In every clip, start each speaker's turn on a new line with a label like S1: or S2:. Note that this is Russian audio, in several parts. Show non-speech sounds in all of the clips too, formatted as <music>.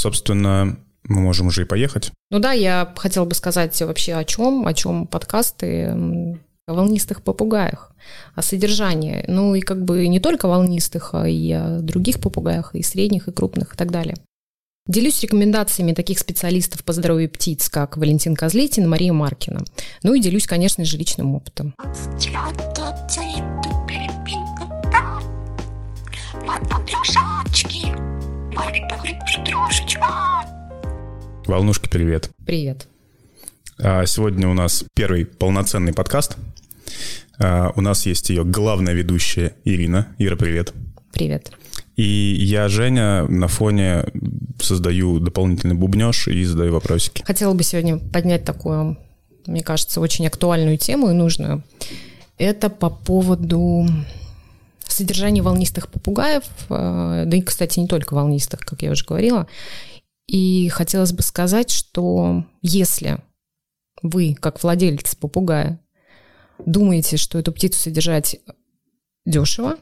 S1: собственно, мы можем уже и поехать.
S2: Ну да, я хотела бы сказать вообще о чем, о чем подкасты о волнистых попугаях, о содержании. Ну и как бы не только волнистых, а и о других попугаях, и средних, и крупных, и так далее. Делюсь рекомендациями таких специалистов по здоровью птиц, как Валентин Козлетин и Мария Маркина. Ну и делюсь, конечно же, личным опытом.
S1: Волнушки, привет.
S2: Привет.
S1: А, сегодня у нас первый полноценный подкаст. А, у нас есть ее главная ведущая Ирина. Ира, привет.
S2: Привет.
S1: И я, Женя, на фоне создаю дополнительный бубнеж и задаю вопросики.
S2: Хотела бы сегодня поднять такую, мне кажется, очень актуальную тему и нужную. Это по поводу содержания волнистых попугаев, а, да и, кстати, не только волнистых, как я уже говорила. И хотелось бы сказать, что если вы, как владелец попугая, думаете, что эту птицу содержать дешево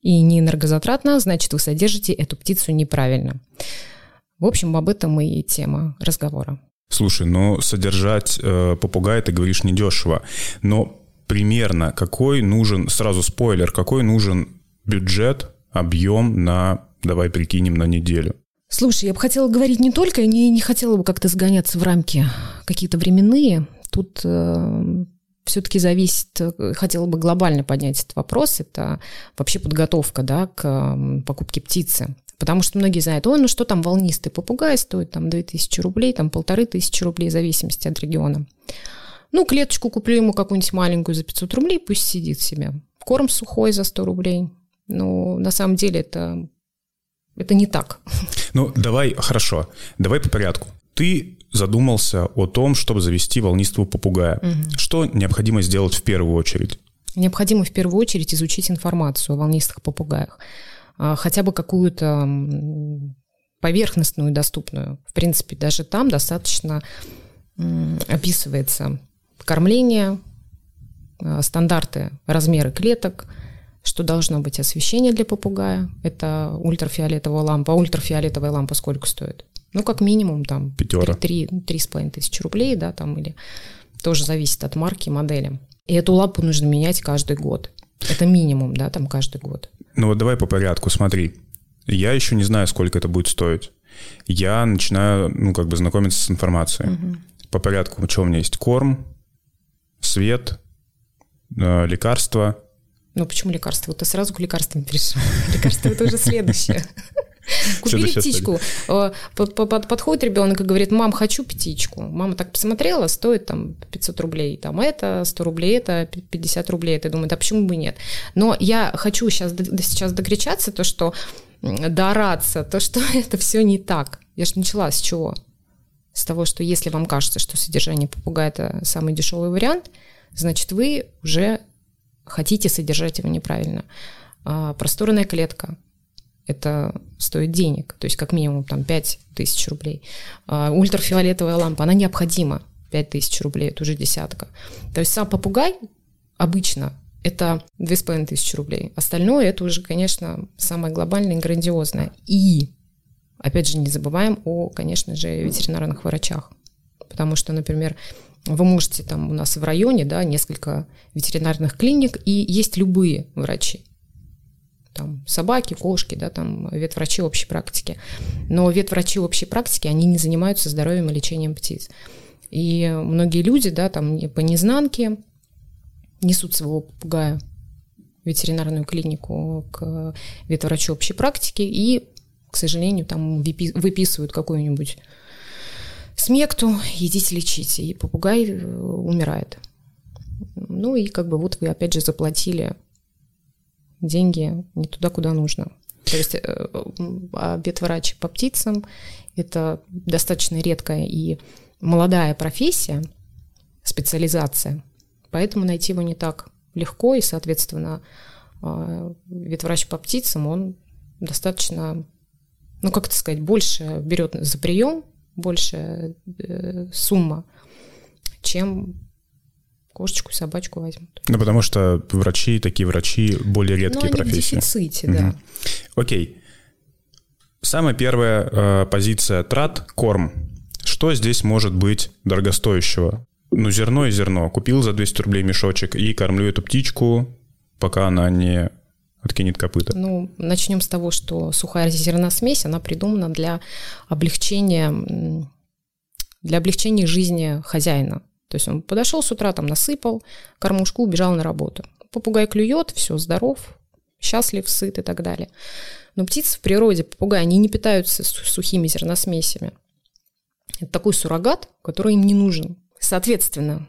S2: и не энергозатратно, значит, вы содержите эту птицу неправильно. В общем, об этом и тема разговора.
S1: Слушай, ну содержать э, попугая, ты говоришь, недешево, но примерно какой нужен, сразу спойлер, какой нужен бюджет, объем на, давай прикинем, на неделю?
S2: Слушай, я бы хотела говорить не только, не, не хотела бы как-то сгоняться в рамки какие-то временные. Тут э, все-таки зависит, э, хотела бы глобально поднять этот вопрос, это вообще подготовка да, к покупке птицы. Потому что многие знают, ой, ну что там волнистый попугай стоит там 2000 рублей, там полторы тысячи рублей, в зависимости от региона. Ну, клеточку куплю ему какую-нибудь маленькую за 500 рублей, пусть сидит себе. Корм сухой за 100 рублей. Ну, на самом деле это это не так.
S1: Ну, давай, хорошо, давай по порядку. Ты задумался о том, чтобы завести волнистого попугая. Угу. Что необходимо сделать в первую очередь?
S2: Необходимо в первую очередь изучить информацию о волнистых попугаях. А, хотя бы какую-то поверхностную, доступную. В принципе, даже там достаточно описывается кормление, а, стандарты, размеры клеток – что должно быть освещение для попугая. Это ультрафиолетовая лампа. А ультрафиолетовая лампа сколько стоит? Ну, как минимум, там,
S1: Пятера.
S2: три с половиной тысячи рублей, да, там, или тоже зависит от марки модели. И эту лампу нужно менять каждый год. Это минимум, да, там каждый год.
S1: Ну вот давай по порядку, смотри. Я еще не знаю, сколько это будет стоить. Я начинаю, ну, как бы знакомиться с информацией. Угу. По порядку, что у меня есть? Корм, свет, э, лекарства,
S2: ну, почему лекарства? Вот ты сразу к лекарствам перешел. <laughs> Лекарство – это уже следующее. <laughs> Купили птичку. Э, подходит ребенок и говорит, мам, хочу птичку. Мама так посмотрела, стоит там 500 рублей. Там это 100 рублей, это 50 рублей. Ты думаешь, а почему бы нет? Но я хочу сейчас, сейчас докричаться, то, что доораться, то, что <laughs> это все не так. Я же начала с чего? С того, что если вам кажется, что содержание попугая – это самый дешевый вариант, значит, вы уже хотите содержать его неправильно. А просторная клетка – это стоит денег, то есть как минимум там 5 тысяч рублей. А ультрафиолетовая лампа, она необходима, 5 тысяч рублей, это уже десятка. То есть сам попугай обычно это 2,5 тысячи рублей. Остальное это уже, конечно, самое глобальное и грандиозное. И, опять же, не забываем о, конечно же, ветеринарных врачах. Потому что, например, вы можете там у нас в районе, да, несколько ветеринарных клиник, и есть любые врачи. Там собаки, кошки, да, там ветврачи общей практики. Но ветврачи общей практики, они не занимаются здоровьем и лечением птиц. И многие люди, да, там по незнанке несут своего попугая в ветеринарную клинику к ветврачу общей практики и, к сожалению, там выписывают какую-нибудь смекту, идите лечите, и попугай э, умирает. Ну и как бы вот вы опять же заплатили деньги не туда, куда нужно. То есть э, ветврач по птицам – это достаточно редкая и молодая профессия, специализация, поэтому найти его не так легко, и, соответственно, э, ветврач по птицам, он достаточно, ну, как это сказать, больше берет за прием, больше э, сумма, чем кошечку и собачку возьмут.
S1: Ну, потому что врачи, такие врачи, более редкие
S2: ну,
S1: профессии.
S2: в дефиците, угу. да.
S1: Окей. Самая первая э, позиция трат – корм. Что здесь может быть дорогостоящего? Ну, зерно и зерно. Купил за 200 рублей мешочек и кормлю эту птичку, пока она не откинет копыта.
S2: Ну, начнем с того, что сухая зерносмесь, она придумана для облегчения, для облегчения жизни хозяина. То есть он подошел с утра, там насыпал кормушку, убежал на работу. Попугай клюет, все, здоров, счастлив, сыт и так далее. Но птицы в природе, попугаи, они не питаются сухими зерносмесями. Это такой суррогат, который им не нужен. Соответственно,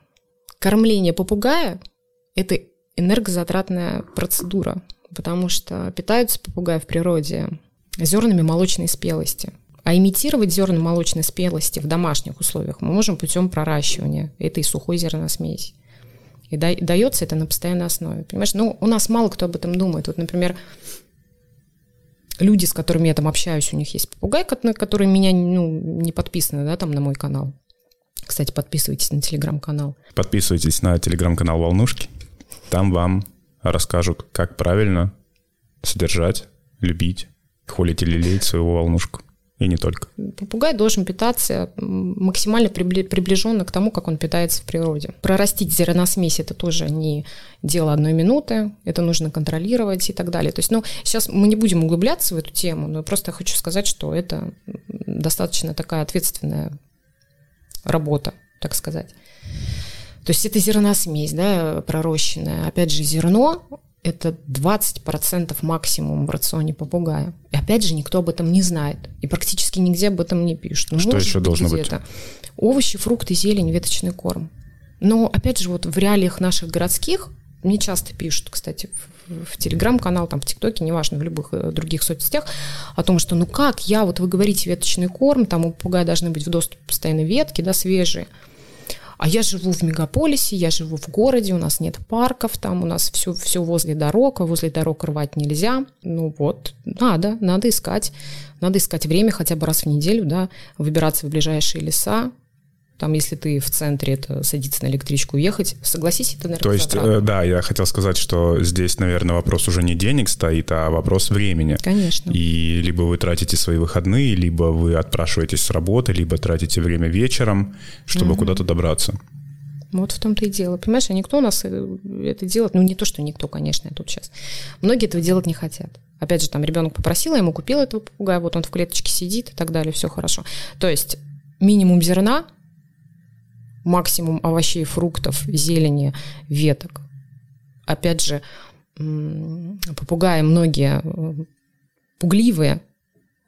S2: кормление попугая – это энергозатратная процедура, потому что питаются попугаи в природе зернами молочной спелости. А имитировать зерна молочной спелости в домашних условиях мы можем путем проращивания этой сухой зерносмеси. И дается это на постоянной основе. Понимаешь, ну, у нас мало кто об этом думает. Вот, например, люди, с которыми я там общаюсь, у них есть попугай, который меня ну, не подписаны, да, там на мой канал. Кстати, подписывайтесь на телеграм-канал.
S1: Подписывайтесь на телеграм-канал Волнушки. Там вам расскажут, как правильно содержать, любить, холить или лелеять своего волнушку. И не только.
S2: Попугай должен питаться максимально приближенно к тому, как он питается в природе. Прорастить зерносмесь – это тоже не дело одной минуты, это нужно контролировать и так далее. То есть, ну, сейчас мы не будем углубляться в эту тему, но просто хочу сказать, что это достаточно такая ответственная работа, так сказать. То есть это зерносмесь, да, пророщенная. Опять же, зерно это 20% максимум в рационе попугая. И опять же, никто об этом не знает. И практически нигде об этом не пишут.
S1: Ну, Что еще должно быть?
S2: Овощи, фрукты, зелень, веточный корм. Но, опять же, вот в реалиях наших городских, мне часто пишут, кстати, в, в телеграм-канал, там, в ТикТоке, неважно, в любых э, других соцсетях, о том, что ну как я, вот вы говорите веточный корм, там у попугая должны быть в доступе постоянно ветки, да, свежие. А я живу в мегаполисе, я живу в городе, у нас нет парков, там у нас все, все возле дорог, а возле дорог рвать нельзя. Ну вот, надо, надо искать. Надо искать время хотя бы раз в неделю, да, выбираться в ближайшие леса, там, если ты в центре, это садиться на электричку и ехать, согласись, это,
S1: наверное, То есть, э, да, я хотел сказать, что здесь, наверное, вопрос уже не денег стоит, а вопрос времени.
S2: Конечно.
S1: И либо вы тратите свои выходные, либо вы отпрашиваетесь с работы, либо тратите время вечером, чтобы угу. куда-то добраться.
S2: Вот в том-то и дело. Понимаешь, а никто у нас э, это делает, ну не то, что никто, конечно, я тут сейчас. Многие этого делать не хотят. Опять же, там ребенок попросил, я ему купил этого попугая, вот он в клеточке сидит и так далее, все хорошо. То есть минимум зерна, максимум овощей, фруктов, зелени, веток. Опять же, попугаи многие э, пугливые.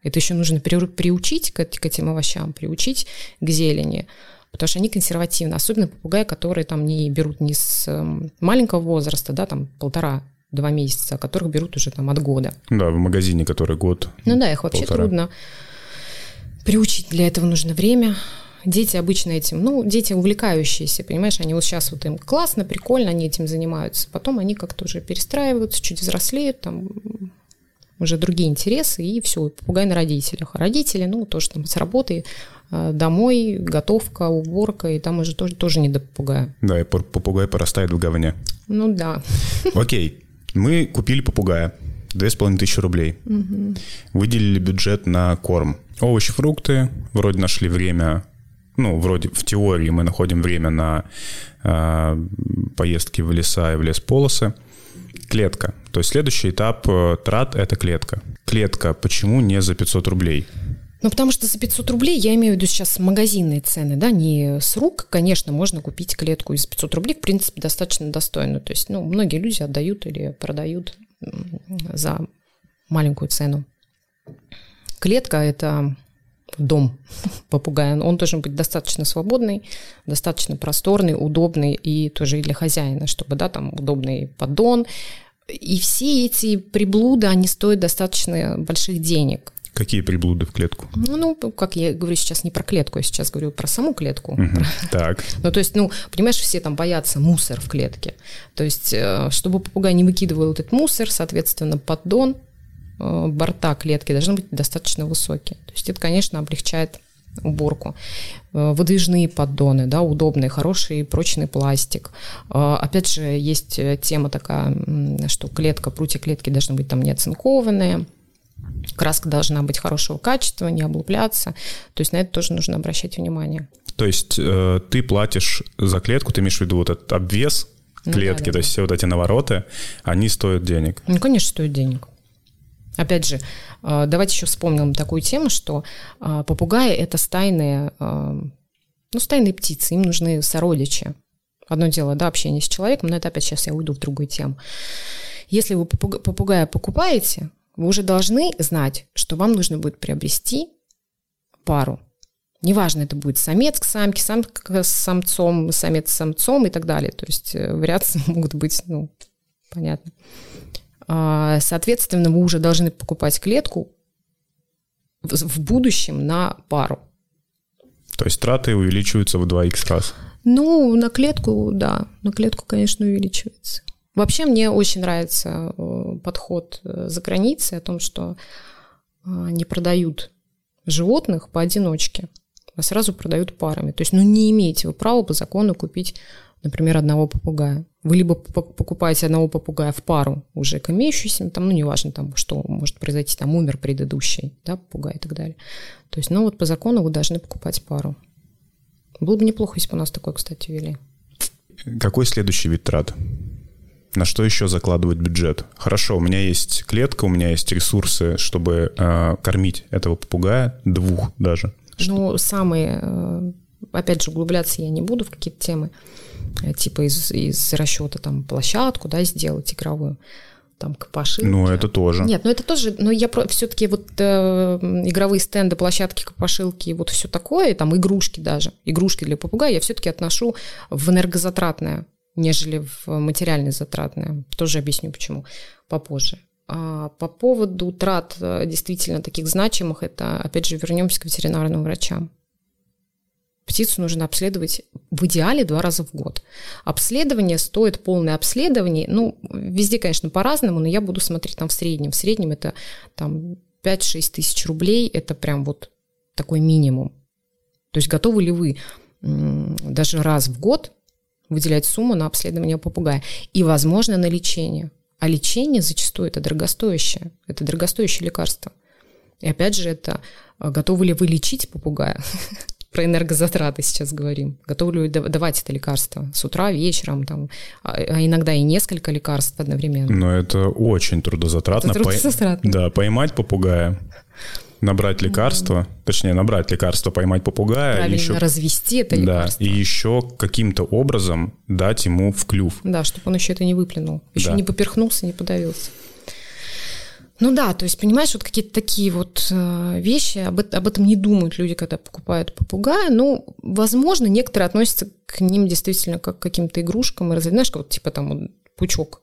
S2: Это еще нужно приучить к, к этим овощам, приучить к зелени, потому что они консервативны. Особенно попугаи, которые там не берут не с эм, маленького возраста, да, там полтора два месяца, а которых берут уже там от года.
S1: Да, в магазине, который год.
S2: Ну да, их вообще полтора. трудно приучить. Для этого нужно время, дети обычно этим, ну, дети увлекающиеся, понимаешь, они вот сейчас вот им классно, прикольно, они этим занимаются. Потом они как-то уже перестраиваются, чуть взрослеют, там уже другие интересы, и все, попугай на родителях. А родители, ну, тоже там с работы э, домой, готовка, уборка, и там уже тоже, тоже не до попугая.
S1: Да, и попугай порастает в говне.
S2: Ну да. <laughs>
S1: Окей, мы купили попугая. Две с половиной тысячи рублей. Угу. Выделили бюджет на корм. Овощи, фрукты. Вроде нашли время ну, вроде в теории мы находим время на э, поездки в леса и в лесполосы. Клетка. То есть следующий этап э, трат – это клетка. Клетка почему не за 500 рублей?
S2: Ну, потому что за 500 рублей, я имею в виду сейчас магазинные цены, да, не с рук, конечно, можно купить клетку из 500 рублей, в принципе, достаточно достойную. То есть, ну, многие люди отдают или продают за маленькую цену. Клетка – это дом <laughs> попугая. Он должен быть достаточно свободный, достаточно просторный, удобный и тоже и для хозяина, чтобы, да, там удобный поддон. И все эти приблуды, они стоят достаточно больших денег.
S1: Какие приблуды в клетку?
S2: Ну, как я говорю сейчас не про клетку, я сейчас говорю про саму клетку.
S1: Угу, <laughs> так.
S2: Ну, то есть, ну, понимаешь, все там боятся мусор в клетке. То есть, э, чтобы попугай не выкидывал этот мусор, соответственно, поддон борта клетки должны быть достаточно высокие. То есть это, конечно, облегчает уборку. Э, выдвижные поддоны, да, удобные, хороший прочный пластик. Э, опять же, есть тема такая, что клетка, прутья клетки должны быть там не оцинкованные. Краска должна быть хорошего качества, не облупляться. То есть на это тоже нужно обращать внимание.
S1: То есть э, ты платишь за клетку, ты имеешь в виду вот этот обвес клетки, ну, да, да, то есть все вот эти навороты, они стоят денег?
S2: Ну, конечно, стоят денег. Опять же, э, давайте еще вспомним такую тему, что э, попугаи – это стайные, э, ну, стайные птицы, им нужны сородичи. Одно дело, да, общение с человеком, но это опять сейчас я уйду в другую тему. Если вы попугая покупаете, вы уже должны знать, что вам нужно будет приобрести пару. Неважно, это будет самец к самке, самка с самцом, самец с самцом и так далее. То есть вариации <laughs> могут быть, ну, понятно. А, соответственно, вы уже должны покупать клетку в будущем на пару.
S1: То есть траты увеличиваются в 2х раз?
S2: Ну, на клетку, да, на клетку, конечно, увеличивается. Вообще мне очень нравится э, подход э, за границей о том, что э, не продают животных поодиночке, а сразу продают парами. То есть, ну, не имеете вы права по закону купить например, одного попугая. Вы либо покупаете одного попугая в пару уже к имеющимся, там, ну, неважно, там, что может произойти, там, умер предыдущий, да, попугай и так далее. То есть, ну, вот по закону вы должны покупать пару. Было бы неплохо, если бы у нас такое, кстати, ввели.
S1: Какой следующий вид трат? На что еще закладывать бюджет? Хорошо, у меня есть клетка, у меня есть ресурсы, чтобы э, кормить этого попугая, двух даже.
S2: Ну, самые, э, опять же, углубляться я не буду в какие-то темы. Э, типа из, из расчета там площадку, да, сделать игровую там к пошивке.
S1: Ну, это тоже.
S2: Нет, ну это тоже, но я про, все-таки вот э, игровые стенды, площадки к пошилке, вот все такое, там игрушки даже, игрушки для попугая я все-таки отношу в энергозатратное, нежели в материально затратное. Тоже объясню почему попозже. А по поводу трат э, действительно таких значимых, это, опять же, вернемся к ветеринарным врачам. Птицу нужно обследовать в идеале два раза в год. Обследование стоит полное обследование. Ну, везде, конечно, по-разному, но я буду смотреть там в среднем. В среднем это там 5-6 тысяч рублей. Это прям вот такой минимум. То есть готовы ли вы даже раз в год выделять сумму на обследование попугая и, возможно, на лечение. А лечение зачастую это дорогостоящее. Это дорогостоящее лекарство. И опять же, это а, готовы ли вы лечить попугая? <laughs> про энергозатраты сейчас говорим. Готовы ли давать это лекарство с утра, вечером, там, а, а иногда и несколько лекарств одновременно.
S1: Но это очень трудозатратно. Это трудозатратно. По... Да, поймать попугая, набрать лекарство, mm-hmm. точнее, набрать лекарство, поймать попугая.
S2: Правильно еще, развести это лекарство.
S1: Да, и еще каким-то образом дать ему в клюв.
S2: Да, чтобы он еще это не выплюнул. Еще да. не поперхнулся, не подавился. Ну да, то есть, понимаешь, вот какие-то такие вот э, вещи, об, об этом не думают люди, когда покупают попугая. Ну, возможно, некоторые относятся к ним действительно как к каким-то игрушкам. И, знаешь, как вот типа там вот, пучок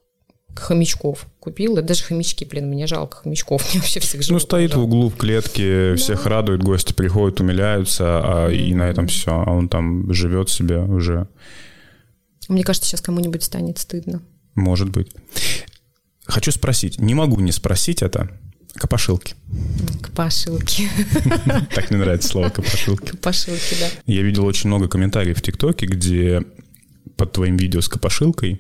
S2: хомячков купил, и даже хомячки, блин, мне жалко хомячков, <laughs> мне вообще всех
S1: Ну, стоит жалко. в углу в клетке, да. всех радует, гости приходят, умиляются, а, mm-hmm. и на этом все, а он там живет себе уже.
S2: Мне кажется, сейчас кому-нибудь станет стыдно.
S1: Может быть. Хочу спросить, не могу не спросить это. Копошилки.
S2: Копошилки. <laughs>
S1: Так мне нравится слово копошилки.
S2: Копошилки, да.
S1: Я видел очень много комментариев в ТикТоке, где под твоим видео с копошилкой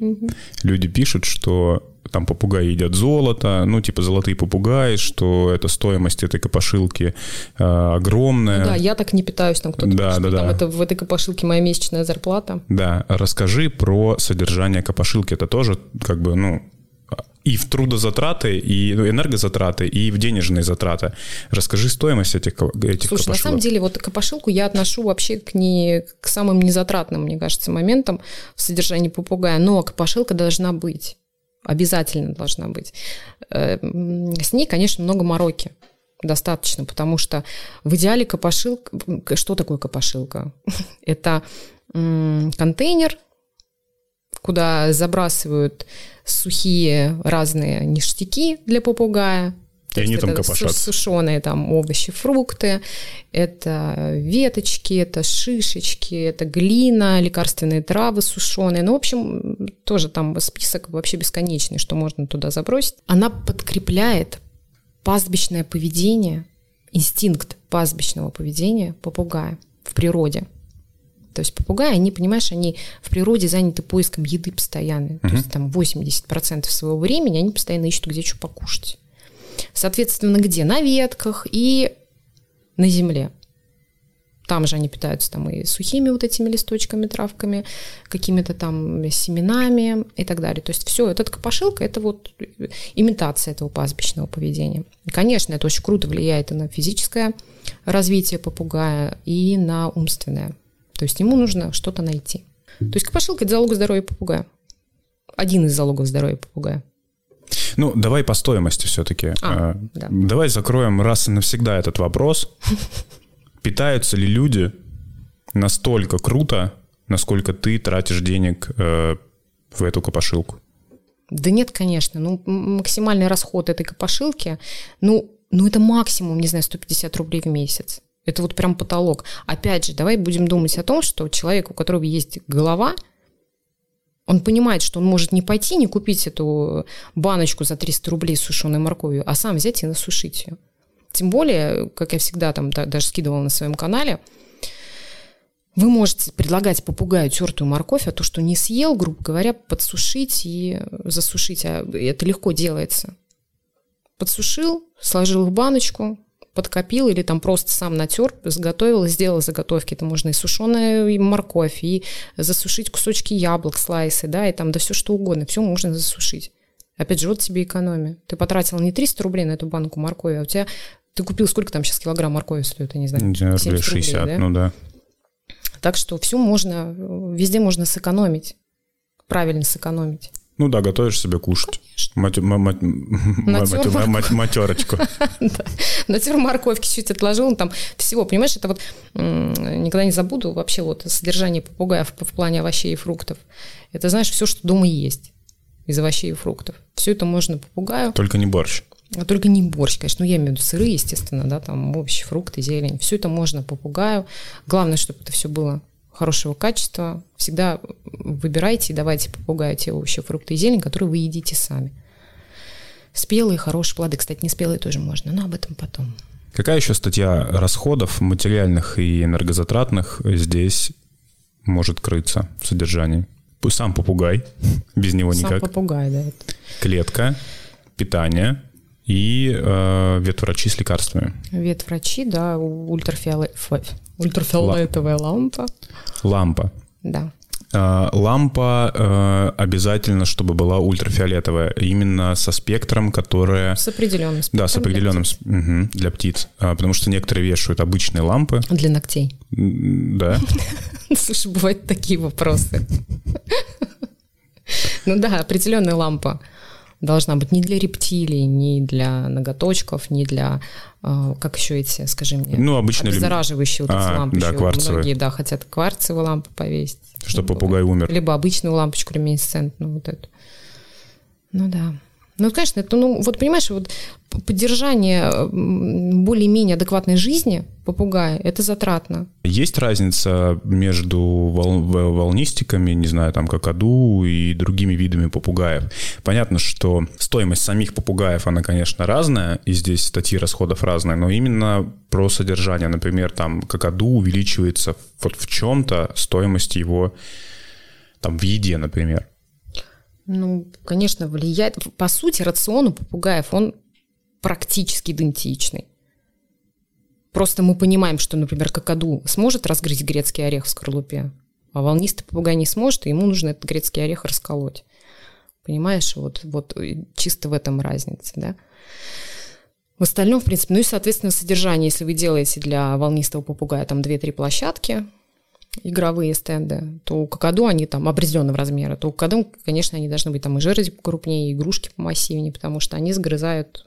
S1: люди пишут, что там попугаи едят золото, ну, типа золотые попугаи, что это стоимость этой копошилки э, огромная. Ну,
S2: да, я так не питаюсь, там кто-то да, пишет, да, да. это, в этой копошилке моя месячная зарплата.
S1: Да, расскажи про содержание копошилки, это тоже как бы, ну, и в трудозатраты, и ну, энергозатраты, и в денежные затраты. Расскажи стоимость этих, этих
S2: Слушай, копошилок. на самом деле, вот копошилку я отношу вообще к, не, к самым незатратным, мне кажется, моментам в содержании попугая. Но копошилка должна быть. Обязательно должна быть. Э, с ней, конечно, много мороки достаточно, потому что в идеале копошилка... Что такое копошилка? <laughs> Это контейнер, куда забрасывают сухие разные ништяки для попугая.
S1: И они там копошатся.
S2: Сушеные там овощи, фрукты, это веточки, это шишечки, это глина, лекарственные травы сушеные. Ну, в общем, тоже там список вообще бесконечный, что можно туда забросить. Она подкрепляет пастбищное поведение, инстинкт пастбищного поведения попугая в природе. То есть попугаи, они, понимаешь, они в природе заняты поиском еды постоянно. Uh-huh. То есть там 80% своего времени они постоянно ищут, где что покушать. Соответственно, где? На ветках и на земле. Там же они питаются там и сухими вот этими листочками, травками, какими-то там семенами и так далее. То есть все, этот копошилка – это вот имитация этого пастбищного поведения. И, конечно, это очень круто влияет и на физическое развитие попугая, и на умственное. То есть ему нужно что-то найти. То есть копошилка – это залог здоровья попугая. Один из залогов здоровья попугая.
S1: Ну, давай по стоимости все-таки. А, а, да. Давай закроем раз и навсегда этот вопрос. <laughs> Питаются ли люди настолько круто, насколько ты тратишь денег э, в эту копошилку?
S2: Да нет, конечно. Ну, максимальный расход этой копошилки, ну, ну, это максимум, не знаю, 150 рублей в месяц. Это вот прям потолок. Опять же, давай будем думать о том, что человек, у которого есть голова, он понимает, что он может не пойти, не купить эту баночку за 300 рублей с сушеной морковью, а сам взять и насушить ее. Тем более, как я всегда там даже скидывала на своем канале, вы можете предлагать попугаю тертую морковь, а то, что не съел, грубо говоря, подсушить и засушить. А это легко делается. Подсушил, сложил в баночку, подкопил или там просто сам натер, заготовил, сделал заготовки. Это можно и сушеная морковь, и засушить кусочки яблок, слайсы, да, и там да все что угодно. Все можно засушить. Опять же, вот тебе экономия. Ты потратил не 300 рублей на эту банку моркови, а у тебя ты купил, сколько там сейчас килограмм моркови стоит, я не знаю?
S1: 70 60, рублей, да? ну да.
S2: Так что все можно, везде можно сэкономить, правильно сэкономить.
S1: Ну да, готовишь себе кушать. Матерочку.
S2: Натер морковки чуть отложил, там всего, понимаешь, это вот никогда не забуду вообще вот содержание попугая в плане овощей и фруктов. Это, знаешь, все, что дома есть из овощей и фруктов. Все это можно попугаю.
S1: Только не борщ.
S2: А только не борщ, конечно. Ну, я имею в виду сыры, естественно, да, там овощи, фрукты, зелень. Все это можно попугаю. Главное, чтобы это все было хорошего качества. Всегда выбирайте и давайте попугаю те овощи, фрукты и зелень, которые вы едите сами. Спелые, хорошие плоды. Кстати, не спелые тоже можно, но об этом потом.
S1: Какая еще статья расходов материальных и энергозатратных здесь может крыться в содержании? Сам попугай, <laughs> без него никак. Сам
S2: попугай, да.
S1: Клетка, питание, и э, ветврачи с лекарствами.
S2: Ветврачи, да, ультрафиолет... ультрафиолетовая Ла... лампа.
S1: Лампа.
S2: Да.
S1: Э, лампа э, обязательно, чтобы была ультрафиолетовая, именно со спектром, которая...
S2: С определенным спектром.
S1: Да, с определенным для птиц. Угу, для птиц. А, потому что некоторые вешают обычные лампы.
S2: Для ногтей.
S1: Да. <laughs>
S2: Слушай, бывают такие вопросы. <laughs> Ну да, определенная лампа должна быть не для рептилий, не для ноготочков, не для, э, как еще эти, скажи мне,
S1: ну, обычно
S2: обеззараживающие вот эти а, лампы.
S1: Да, кварцевые.
S2: Многие, да, хотят кварцевые лампы повесить.
S1: Чтобы попугай умер.
S2: Либо обычную лампочку люминесцентную вот эту. Ну да. Ну, конечно, это, ну, вот понимаешь, вот поддержание более-менее адекватной жизни попугая – это затратно.
S1: Есть разница между вол- волнистиками, не знаю, там, какаду и другими видами попугаев? Понятно, что стоимость самих попугаев, она, конечно, разная, и здесь статьи расходов разные, но именно про содержание, например, там, какаду увеличивается вот в чем-то стоимость его там в еде, например.
S2: Ну, конечно, влияет. По сути, рацион у попугаев, он практически идентичный. Просто мы понимаем, что, например, какаду сможет разгрызть грецкий орех в скорлупе, а волнистый попугай не сможет, и ему нужно этот грецкий орех расколоть. Понимаешь, вот, вот чисто в этом разница, да. В остальном, в принципе, ну и, соответственно, содержание, если вы делаете для волнистого попугая там 2-3 площадки, игровые стенды, то у какаду они там определенного размера, то у какаду, конечно, они должны быть там и жиры крупнее, и игрушки помассивнее, потому что они сгрызают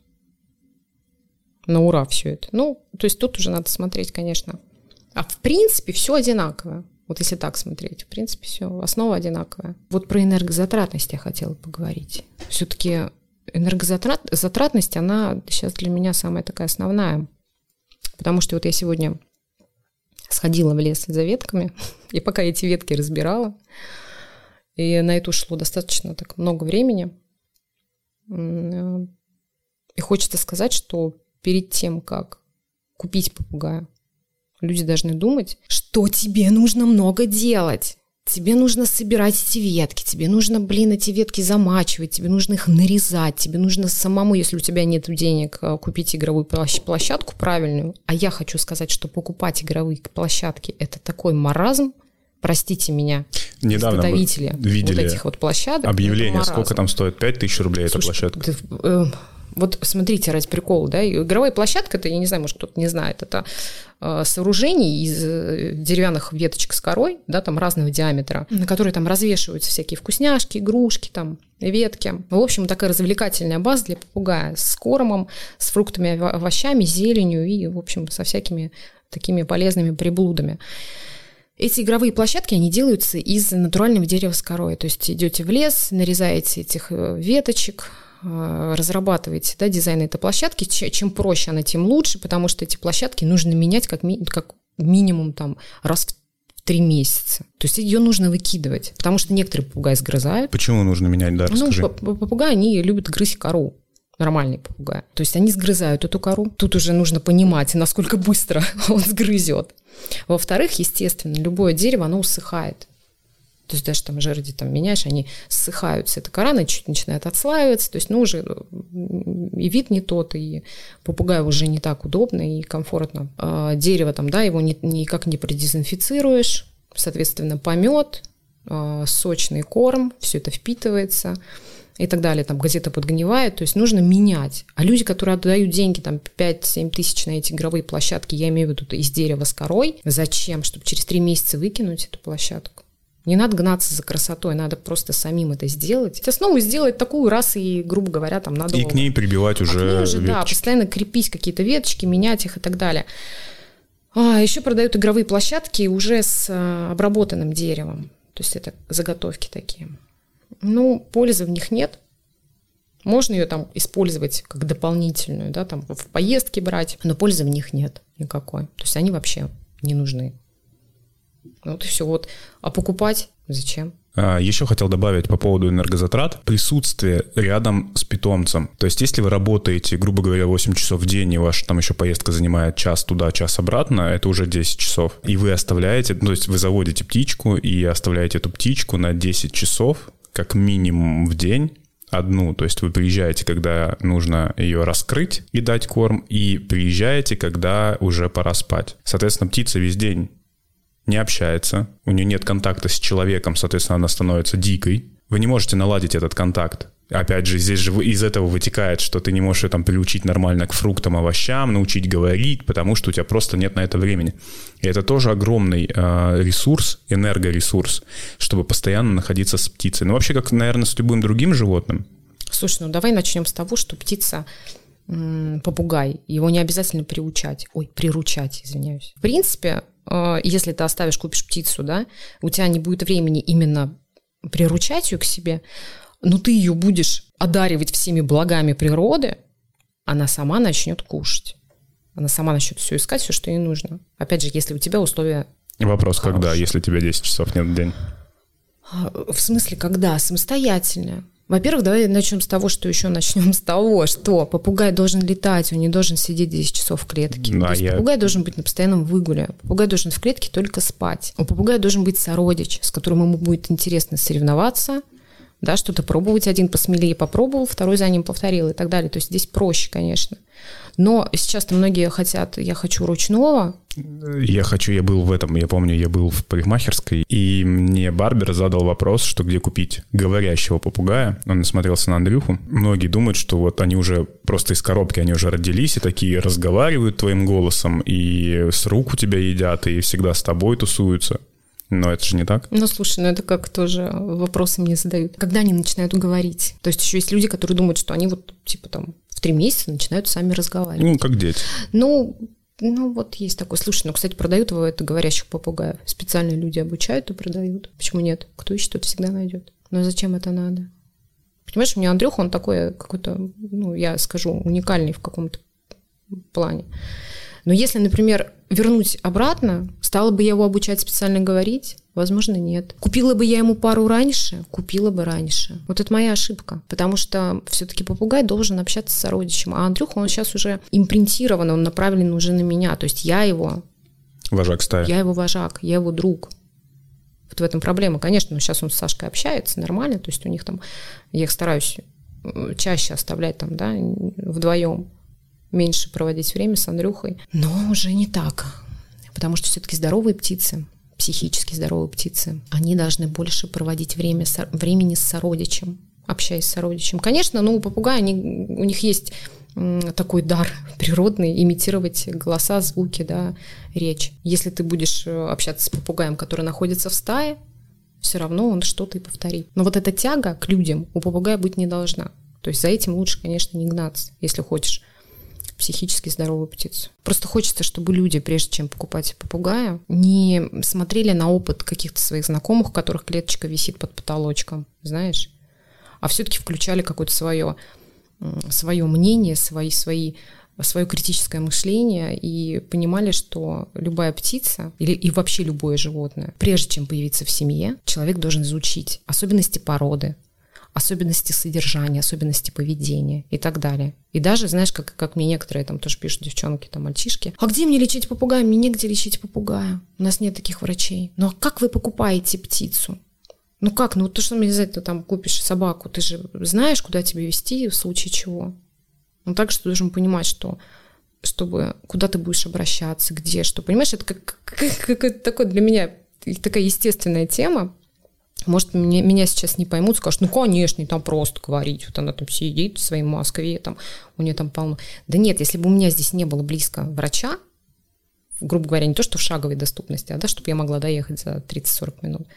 S2: на ура все это. Ну, то есть тут уже надо смотреть, конечно. А в принципе все одинаково. Вот если так смотреть, в принципе, все, основа одинаковая. Вот про энергозатратность я хотела поговорить. Все-таки энергозатратность, она сейчас для меня самая такая основная. Потому что вот я сегодня сходила в лес за ветками, и пока эти ветки разбирала, и на это ушло достаточно так много времени. И хочется сказать, что перед тем, как купить попугая, люди должны думать, что тебе нужно много делать. Тебе нужно собирать эти ветки, тебе нужно, блин, эти ветки замачивать, тебе нужно их нарезать, тебе нужно самому, если у тебя нет денег, э, купить игровую площадку правильную. А я хочу сказать, что покупать игровые площадки – это такой маразм, простите меня,
S1: Недавно
S2: изготовители
S1: видели
S2: вот этих вот площадок.
S1: объявление, сколько там стоит, 5 тысяч рублей Слушай, эта площадка?
S2: Ты, э, вот смотрите, ради прикола, да, игровая площадка, это, я не знаю, может, кто-то не знает, это э, сооружение из э, деревянных веточек с корой, да, там разного диаметра, на которые там развешиваются всякие вкусняшки, игрушки, там, ветки. В общем, такая развлекательная база для попугая с кормом, с фруктами, овощами, зеленью и, в общем, со всякими такими полезными приблудами. Эти игровые площадки, они делаются из натурального дерева с корой. То есть идете в лес, нарезаете этих э, веточек, разрабатываете да, дизайн этой площадки, чем проще она, тем лучше, потому что эти площадки нужно менять как, ми- как минимум там, раз в три месяца. То есть ее нужно выкидывать, потому что некоторые попугаи сгрызают.
S1: Почему нужно менять, да,
S2: расскажи. Ну, попугаи, они любят грызть кору нормальные попугаи. То есть они сгрызают эту кору. Тут уже нужно понимать, насколько быстро <laughs> он сгрызет. Во-вторых, естественно, любое дерево, оно усыхает. То есть даже там жерди там меняешь, они ссыхаются. Эта кора чуть начинает отслаиваться. То есть, ну, уже и вид не тот, и попугаю уже не так удобно и комфортно. А дерево там, да, его ни, никак не продезинфицируешь. Соответственно, помет, а, сочный корм, все это впитывается и так далее, там газета подгнивает, то есть нужно менять. А люди, которые отдают деньги, там 5-7 тысяч на эти игровые площадки, я имею в виду из дерева с корой, зачем? Чтобы через три месяца выкинуть эту площадку. Не надо гнаться за красотой, надо просто самим это сделать. Основу сделать такую раз и, грубо говоря, там надо...
S1: И к ней прибивать уже, а уже
S2: Да, постоянно крепить какие-то веточки, менять их и так далее. А, еще продают игровые площадки уже с а, обработанным деревом. То есть это заготовки такие. Ну, пользы в них нет. Можно ее там использовать как дополнительную, да, там в поездке брать, но пользы в них нет никакой. То есть они вообще не нужны. Вот и все. Вот. А покупать зачем?
S1: А, Еще хотел добавить по поводу энергозатрат. Присутствие рядом с питомцем. То есть, если вы работаете, грубо говоря, 8 часов в день, и ваша там еще поездка занимает час туда, час обратно, это уже 10 часов. И вы оставляете, ну, то есть вы заводите птичку и оставляете эту птичку на 10 часов, как минимум в день, одну, то есть вы приезжаете, когда нужно ее раскрыть и дать корм, и приезжаете, когда уже пора спать. Соответственно, птица весь день не общается, у нее нет контакта с человеком, соответственно, она становится дикой. Вы не можете наладить этот контакт. Опять же, здесь же из этого вытекает, что ты не можешь ее там приучить нормально к фруктам, овощам, научить говорить, потому что у тебя просто нет на это времени. И это тоже огромный э, ресурс, энергоресурс, чтобы постоянно находиться с птицей. Ну, вообще, как, наверное, с любым другим животным.
S2: Слушай, ну давай начнем с того, что птица попугай, его не обязательно приучать, ой, приручать, извиняюсь. В принципе, если ты оставишь, купишь птицу, да, у тебя не будет времени именно приручать ее к себе, но ты ее будешь одаривать всеми благами природы, она сама начнет кушать. Она сама начнет все искать, все, что ей нужно. Опять же, если у тебя условия
S1: Вопрос, хорошие. когда, если тебе 10 часов нет в день?
S2: А, в смысле, когда? Самостоятельно. Во-первых, давай начнем с того, что еще начнем с того, что попугай должен летать, он не должен сидеть 10 часов в клетке. Да, То есть я... попугай должен быть на постоянном выгуле. Попугай должен в клетке только спать. У попугая должен быть сородич, с которым ему будет интересно соревноваться, да, что-то пробовать. Один посмелее попробовал, второй за ним повторил и так далее. То есть здесь проще, конечно. Но сейчас-то многие хотят, я хочу ручного.
S1: Я хочу, я был в этом, я помню, я был в парикмахерской, и мне барбер задал вопрос, что где купить говорящего попугая. Он смотрелся на Андрюху. Многие думают, что вот они уже просто из коробки, они уже родились, и такие разговаривают твоим голосом, и с рук у тебя едят, и всегда с тобой тусуются. Но это же не так.
S2: Ну, слушай, ну это как тоже вопросы мне задают. Когда они начинают говорить? То есть еще есть люди, которые думают, что они вот типа там в три месяца начинают сами разговаривать.
S1: Ну, как дети.
S2: Ну, ну, вот есть такой. Слушай, ну, кстати, продают его это говорящих попугаев. Специальные люди обучают и продают. Почему нет? Кто ищет, тот всегда найдет. Но зачем это надо? Понимаешь, у меня Андрюха, он такой какой-то, ну, я скажу, уникальный в каком-то плане. Но если, например, вернуть обратно, стала бы я его обучать специально говорить? Возможно, нет. Купила бы я ему пару раньше? Купила бы раньше. Вот это моя ошибка. Потому что все-таки попугай должен общаться с сородичем. А Андрюха, он сейчас уже импринтирован, он направлен уже на меня. То есть я его...
S1: Вожак стаи.
S2: Я его вожак, я его друг. Вот в этом проблема. Конечно, ну, сейчас он с Сашкой общается нормально, то есть у них там, я их стараюсь чаще оставлять там, да, вдвоем, меньше проводить время с Андрюхой. Но уже не так, потому что все-таки здоровые птицы, психически здоровые птицы, они должны больше проводить время, времени с сородичем, общаясь с сородичем. Конечно, ну, у попугая они, у них есть такой дар природный имитировать голоса, звуки, да, речь. Если ты будешь э, общаться с попугаем, который находится в стае, все равно он что-то и повторит. Но вот эта тяга к людям у попугая быть не должна. То есть за этим лучше, конечно, не гнаться, если хочешь психически здоровую птицу. Просто хочется, чтобы люди, прежде чем покупать попугая, не смотрели на опыт каких-то своих знакомых, у которых клеточка висит под потолочком, знаешь, а все-таки включали какое-то свое, свое мнение, свои, свои свое критическое мышление и понимали, что любая птица или и вообще любое животное, прежде чем появиться в семье, человек должен изучить особенности породы, особенности содержания, особенности поведения и так далее. И даже, знаешь, как, как мне некоторые там тоже пишут, девчонки, там, мальчишки, а где мне лечить попугая? Мне негде лечить попугая. У нас нет таких врачей. Ну а как вы покупаете птицу? Ну как? Ну то, что мне за это там купишь собаку, ты же знаешь, куда тебе вести в случае чего. Ну также ты должен понимать, что чтобы куда ты будешь обращаться, где, что. Понимаешь, это как, как, как такое для меня такая естественная тема. Может, меня, меня сейчас не поймут, скажут, ну, конечно, там просто говорить. Вот она там сидит в своей Москве, там, у нее там полно. Да нет, если бы у меня здесь не было близко врача, грубо говоря, не то, что в шаговой доступности, а да, чтобы я могла доехать за 30-40 минут,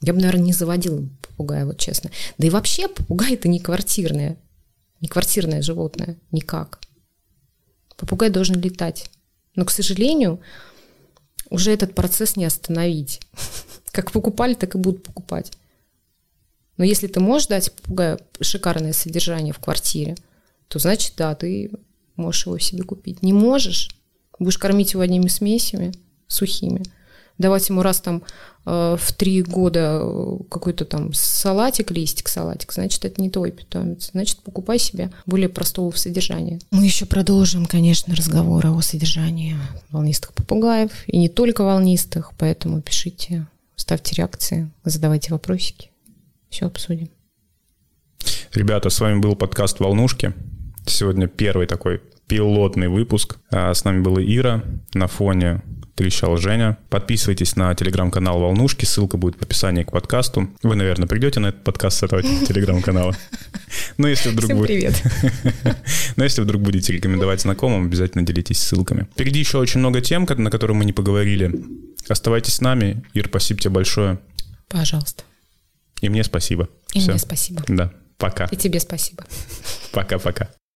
S2: я бы, наверное, не заводила попугая, вот честно. Да и вообще попугай – это не квартирное, не квартирное животное, никак. Попугай должен летать. Но, к сожалению, уже этот процесс не остановить. Как покупали, так и будут покупать. Но если ты можешь дать попугаю шикарное содержание в квартире, то значит, да, ты можешь его себе купить. Не можешь, будешь кормить его одними смесями сухими – давать ему раз там э, в три года э, какой-то там салатик, листик, салатик, значит, это не твой питомец. Значит, покупай себе более простого в содержании. Мы еще продолжим, конечно, разговор о содержании волнистых попугаев. И не только волнистых, поэтому пишите, ставьте реакции, задавайте вопросики. Все обсудим.
S1: Ребята, с вами был подкаст «Волнушки». Сегодня первый такой пилотный выпуск. А с нами была Ира на фоне трещал Женя. Подписывайтесь на телеграм-канал Волнушки, ссылка будет в описании к подкасту. Вы, наверное, придете на этот подкаст с этого <laughs> телеграм-канала. Но если вдруг Всем привет. <laughs> Но если вдруг будете рекомендовать знакомым, обязательно делитесь ссылками. Впереди еще очень много тем, на которые мы не поговорили. Оставайтесь с нами. Ир, спасибо тебе большое.
S2: Пожалуйста.
S1: И мне спасибо.
S2: И Все. мне спасибо.
S1: Да. Пока.
S2: И тебе спасибо.
S1: Пока-пока.